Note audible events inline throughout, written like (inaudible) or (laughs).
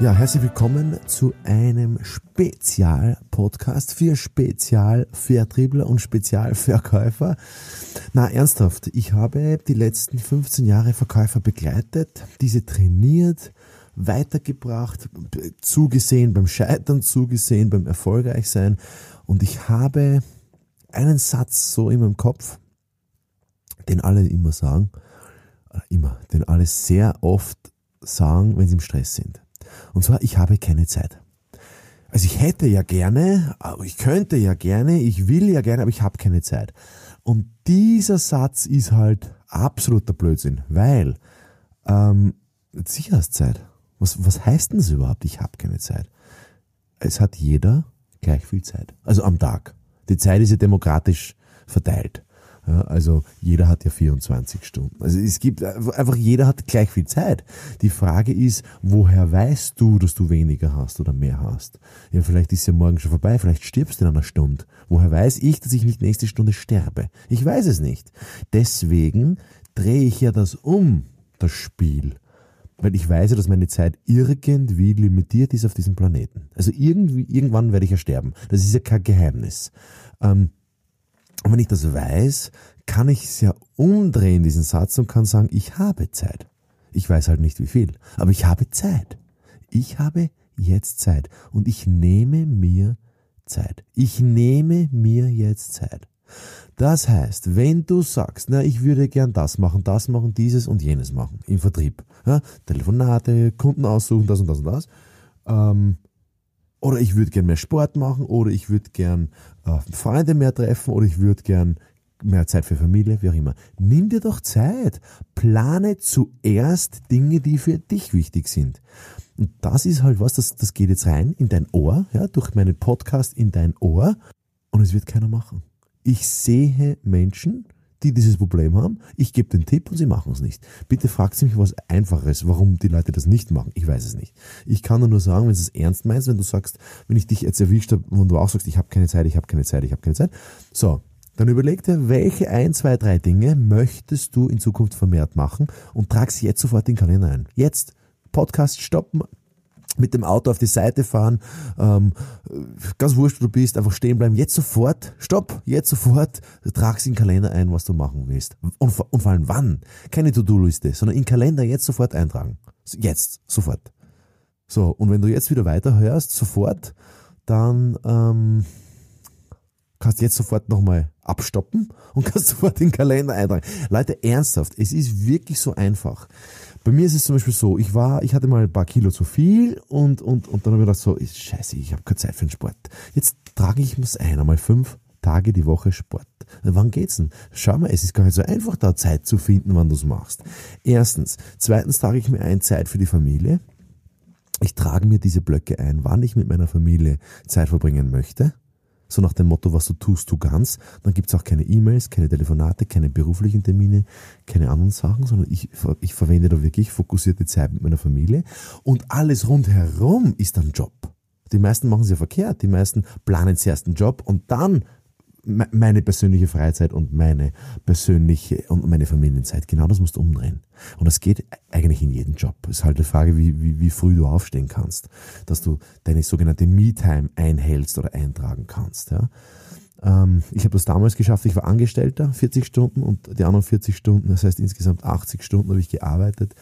Ja, herzlich willkommen zu einem Spezial-Podcast für Spezialvertriebler und Spezialverkäufer. Na, ernsthaft, ich habe die letzten 15 Jahre Verkäufer begleitet, diese trainiert, weitergebracht, zugesehen beim Scheitern, zugesehen beim Erfolgreichsein und ich habe einen Satz so in meinem Kopf, den alle immer sagen, äh, immer, den alle sehr oft sagen, wenn sie im Stress sind. Und zwar, ich habe keine Zeit. Also ich hätte ja gerne, aber ich könnte ja gerne, ich will ja gerne, aber ich habe keine Zeit. Und dieser Satz ist halt absoluter Blödsinn, weil ähm, sicher hast Zeit. Was, was heißt denn das überhaupt? Ich habe keine Zeit. Es hat jeder gleich viel Zeit. Also am Tag. Die Zeit ist ja demokratisch verteilt. Ja, also jeder hat ja 24 Stunden. Also es gibt einfach, jeder hat gleich viel Zeit. Die Frage ist, woher weißt du, dass du weniger hast oder mehr hast? Ja, vielleicht ist ja morgen schon vorbei, vielleicht stirbst du in einer Stunde. Woher weiß ich, dass ich nicht nächste Stunde sterbe? Ich weiß es nicht. Deswegen drehe ich ja das um, das Spiel. Weil ich weiß dass meine Zeit irgendwie limitiert ist auf diesem Planeten. Also irgendwie, irgendwann werde ich ja sterben. Das ist ja kein Geheimnis. Ähm, und wenn ich das weiß, kann ich es ja umdrehen, diesen Satz, und kann sagen, ich habe Zeit. Ich weiß halt nicht wie viel, aber ich habe Zeit. Ich habe jetzt Zeit und ich nehme mir Zeit. Ich nehme mir jetzt Zeit. Das heißt, wenn du sagst, na, ich würde gern das machen, das machen, dieses und jenes machen im Vertrieb, ja, Telefonate, Kunden aussuchen, das und das und das, ähm, oder ich würde gern mehr Sport machen, oder ich würde gern äh, Freunde mehr treffen, oder ich würde gern mehr Zeit für Familie, wie auch immer. Nimm dir doch Zeit. Plane zuerst Dinge, die für dich wichtig sind. Und das ist halt was, das, das geht jetzt rein in dein Ohr, ja, durch meinen Podcast in dein Ohr, und es wird keiner machen. Ich sehe Menschen, die dieses Problem haben. Ich gebe den Tipp und sie machen es nicht. Bitte fragt sie mich was Einfaches, warum die Leute das nicht machen. Ich weiß es nicht. Ich kann nur sagen, wenn du es ernst meinst, wenn du sagst, wenn ich dich jetzt erwischt habe und du auch sagst, ich habe keine Zeit, ich habe keine Zeit, ich habe keine Zeit. So, dann überleg dir, welche ein, zwei, drei Dinge möchtest du in Zukunft vermehrt machen und trag sie jetzt sofort in den Kalender ein. Jetzt Podcast stoppen, mit dem Auto auf die Seite fahren, ähm, ganz wurscht, wo du bist, einfach stehen bleiben, jetzt sofort, stopp, jetzt sofort, trag's in den Kalender ein, was du machen willst. Und, und vor allem wann? Keine To-Do-Liste, sondern in den Kalender jetzt sofort eintragen. Jetzt, sofort. So, und wenn du jetzt wieder weiterhörst, sofort, dann ähm, kannst du jetzt sofort nochmal abstoppen und kannst (laughs) sofort den Kalender eintragen. Leute, ernsthaft, es ist wirklich so einfach. Bei mir ist es zum Beispiel so, ich war, ich hatte mal ein paar Kilo zu viel und, und, und dann habe ich gedacht so, ist scheiße, ich habe keine Zeit für den Sport. Jetzt trage ich mir es ein, einmal fünf Tage die Woche Sport. Wann geht's denn? Schau mal, es ist gar nicht so einfach, da Zeit zu finden, wann du es machst. Erstens. Zweitens trage ich mir ein Zeit für die Familie. Ich trage mir diese Blöcke ein, wann ich mit meiner Familie Zeit verbringen möchte so nach dem Motto, was du tust, tu ganz. Dann gibt's auch keine E-Mails, keine Telefonate, keine beruflichen Termine, keine anderen Sachen, sondern ich, ich verwende da wirklich fokussierte Zeit mit meiner Familie. Und alles rundherum ist dann Job. Die meisten machen es ja verkehrt. Die meisten planen zuerst einen Job und dann meine persönliche Freizeit und meine persönliche und meine Familienzeit. Genau das musst du umdrehen. Und das geht eigentlich in jedem Job. Es ist halt die Frage, wie, wie, wie früh du aufstehen kannst, dass du deine sogenannte Me-Time einhältst oder eintragen kannst. Ja. Ähm, ich habe das damals geschafft. Ich war Angestellter, 40 Stunden und die anderen 40 Stunden, das heißt insgesamt 80 Stunden habe ich gearbeitet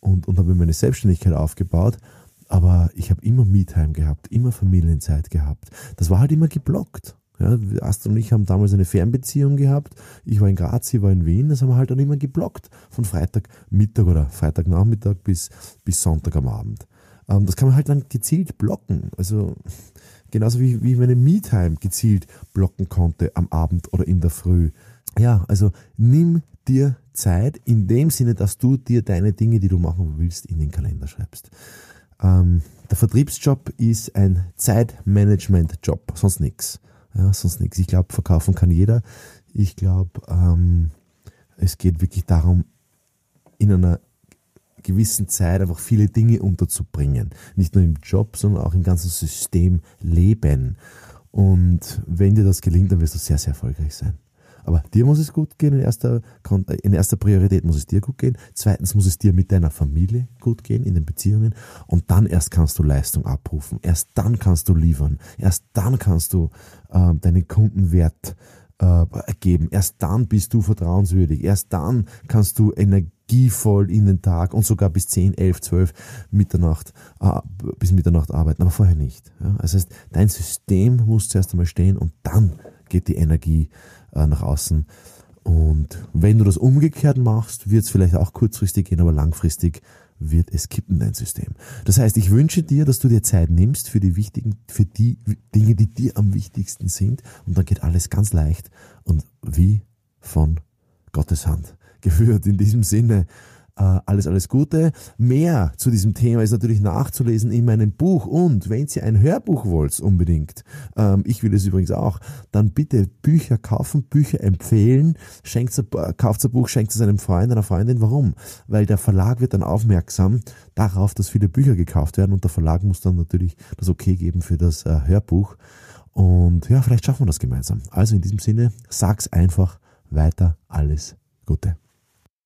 und, und habe meine Selbstständigkeit aufgebaut. Aber ich habe immer Me-Time gehabt, immer Familienzeit gehabt. Das war halt immer geblockt. Ja, Astrid und ich haben damals eine Fernbeziehung gehabt. Ich war in Graz, sie war in Wien. Das haben wir halt dann immer geblockt. Von Freitagmittag oder Freitagnachmittag bis, bis Sonntag am Abend. Ähm, das kann man halt dann gezielt blocken. Also genauso wie, wie ich meine Me-Time gezielt blocken konnte am Abend oder in der Früh. Ja, also nimm dir Zeit in dem Sinne, dass du dir deine Dinge, die du machen willst, in den Kalender schreibst. Ähm, der Vertriebsjob ist ein Zeitmanagement-Job, sonst nichts. Ja, sonst nichts. Ich glaube, verkaufen kann jeder. Ich glaube, ähm, es geht wirklich darum, in einer gewissen Zeit einfach viele Dinge unterzubringen. Nicht nur im Job, sondern auch im ganzen System Leben. Und wenn dir das gelingt, dann wirst du sehr, sehr erfolgreich sein. Aber dir muss es gut gehen, in erster, in erster Priorität muss es dir gut gehen. Zweitens muss es dir mit deiner Familie gut gehen, in den Beziehungen. Und dann erst kannst du Leistung abrufen. Erst dann kannst du liefern. Erst dann kannst du äh, deinen Kundenwert äh, geben. Erst dann bist du vertrauenswürdig. Erst dann kannst du energievoll in den Tag und sogar bis 10, 11, 12 Mitternacht, äh, bis Mitternacht arbeiten. Aber vorher nicht. Ja? Das heißt, dein System muss zuerst einmal stehen und dann geht die Energie äh, nach außen. Und wenn du das umgekehrt machst, wird es vielleicht auch kurzfristig gehen, aber langfristig wird es kippen, dein System. Das heißt, ich wünsche dir, dass du dir Zeit nimmst für die wichtigen, für die Dinge, die dir am wichtigsten sind. Und dann geht alles ganz leicht und wie von Gottes Hand (laughs) geführt. In diesem Sinne, alles, alles Gute. Mehr zu diesem Thema ist natürlich nachzulesen in meinem Buch. Und wenn ihr ein Hörbuch wollt, unbedingt, ähm, ich will es übrigens auch, dann bitte Bücher kaufen, Bücher empfehlen, schenkt, kauft ein Buch, schenkt es einem Freund, einer Freundin. Warum? Weil der Verlag wird dann aufmerksam darauf, dass viele Bücher gekauft werden und der Verlag muss dann natürlich das Okay geben für das äh, Hörbuch. Und ja, vielleicht schaffen wir das gemeinsam. Also in diesem Sinne, sag's einfach weiter, alles Gute.